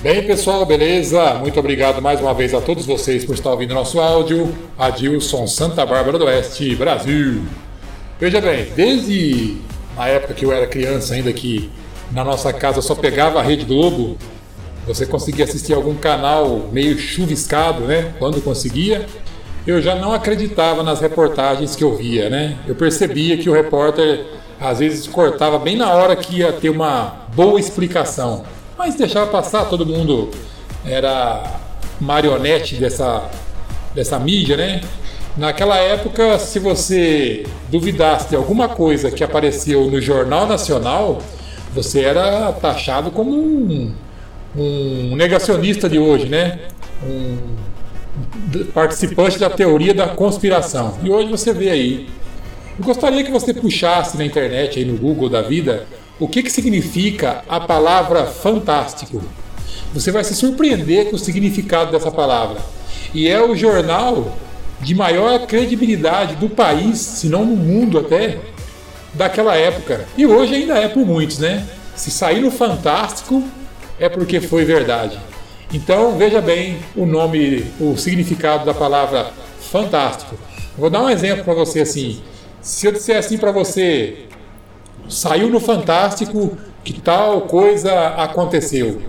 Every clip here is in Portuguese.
Bem, pessoal, beleza? Muito obrigado mais uma vez a todos vocês por estar ouvindo nosso áudio. Adilson Santa Bárbara do Oeste, Brasil. Veja bem, desde a época que eu era criança, ainda que na nossa casa só pegava a Rede Globo, você conseguia assistir algum canal meio chuviscado, né? Quando conseguia, eu já não acreditava nas reportagens que eu via, né? Eu percebia que o repórter às vezes cortava bem na hora que ia ter uma boa explicação mas deixava passar, todo mundo era marionete dessa, dessa mídia, né? Naquela época, se você duvidasse de alguma coisa que apareceu no Jornal Nacional, você era taxado como um, um negacionista de hoje, né? Um participante da teoria da conspiração. E hoje você vê aí. Eu gostaria que você puxasse na internet, aí no Google da vida, o que, que significa a palavra fantástico? Você vai se surpreender com o significado dessa palavra. E é o jornal de maior credibilidade do país, se não no mundo até, daquela época. E hoje ainda é por muitos, né? Se sair no Fantástico, é porque foi verdade. Então veja bem o nome, o significado da palavra fantástico. Vou dar um exemplo para você assim. Se eu disser assim para você, Saiu no Fantástico que tal coisa aconteceu.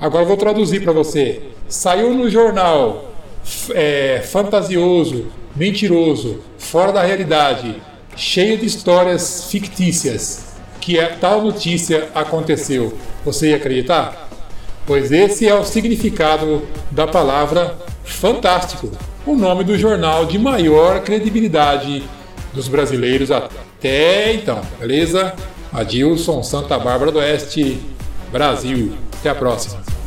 Agora vou traduzir para você. Saiu no jornal é, fantasioso, mentiroso, fora da realidade, cheio de histórias fictícias, que é, tal notícia aconteceu. Você ia acreditar? Pois esse é o significado da palavra fantástico, o nome do jornal de maior credibilidade dos brasileiros até então, beleza? Adilson, Santa Bárbara do Oeste, Brasil. Até a próxima.